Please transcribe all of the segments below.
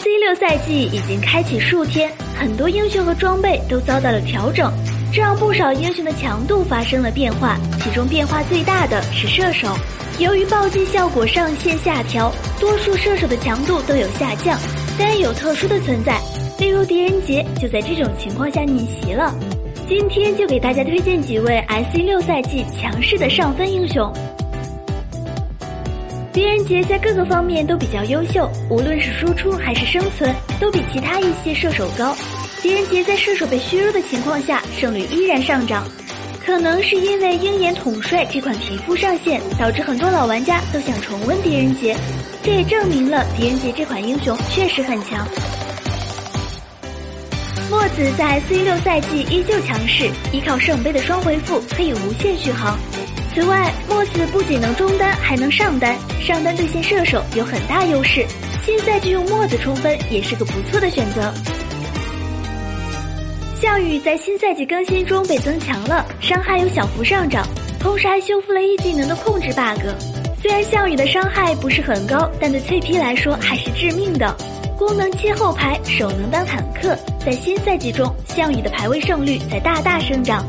C 六赛季已经开启数天，很多英雄和装备都遭到了调整，这让不少英雄的强度发生了变化。其中变化最大的是射手，由于暴击效果上限下调，多数射手的强度都有下降。但也有特殊的存在，例如狄仁杰就在这种情况下逆袭了。今天就给大家推荐几位 S 六赛季强势的上分英雄。狄仁杰在各个方面都比较优秀，无论是输出还是生存，都比其他一些射手高。狄仁杰在射手被削弱的情况下，胜率依然上涨，可能是因为鹰眼统帅这款皮肤上线，导致很多老玩家都想重温狄仁杰，这也证明了狄仁杰这款英雄确实很强。墨子在 C 六赛季依旧强势，依靠圣杯的双回复可以无限续航。此外，墨子不仅能中单，还能上单，上单对线射手有很大优势。新赛季用墨子冲分也是个不错的选择。项羽在新赛季更新中被增强了，伤害有小幅上涨，同时还修复了一技能的控制 bug。虽然项羽的伤害不是很高，但对脆皮来说还是致命的。功能切后排，手能当坦克，在新赛季中，项羽的排位胜率在大大生长。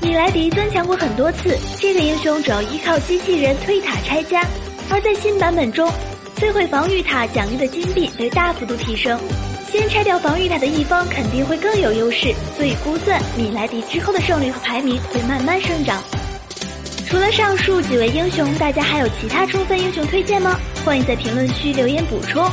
米莱迪增强过很多次，这个英雄主要依靠机器人推塔拆家，而在新版本中，摧毁防御塔奖励的金币被大幅度提升。先拆掉防御塔的一方肯定会更有优势，所以估算米莱迪之后的胜率和排名会慢慢生长。除了上述几位英雄，大家还有其他充分英雄推荐吗？欢迎在评论区留言补充。